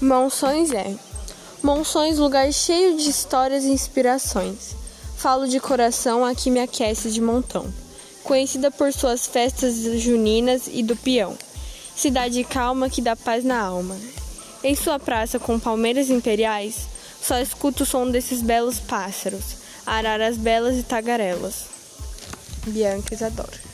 Monções é Monções, lugar cheio de histórias e inspirações. Falo de coração, aqui me aquece de montão. Conhecida por suas festas juninas e do peão. Cidade calma que dá paz na alma. Em sua praça com palmeiras imperiais, só escuto o som desses belos pássaros, araras belas e tagarelas. Bianca Isadora.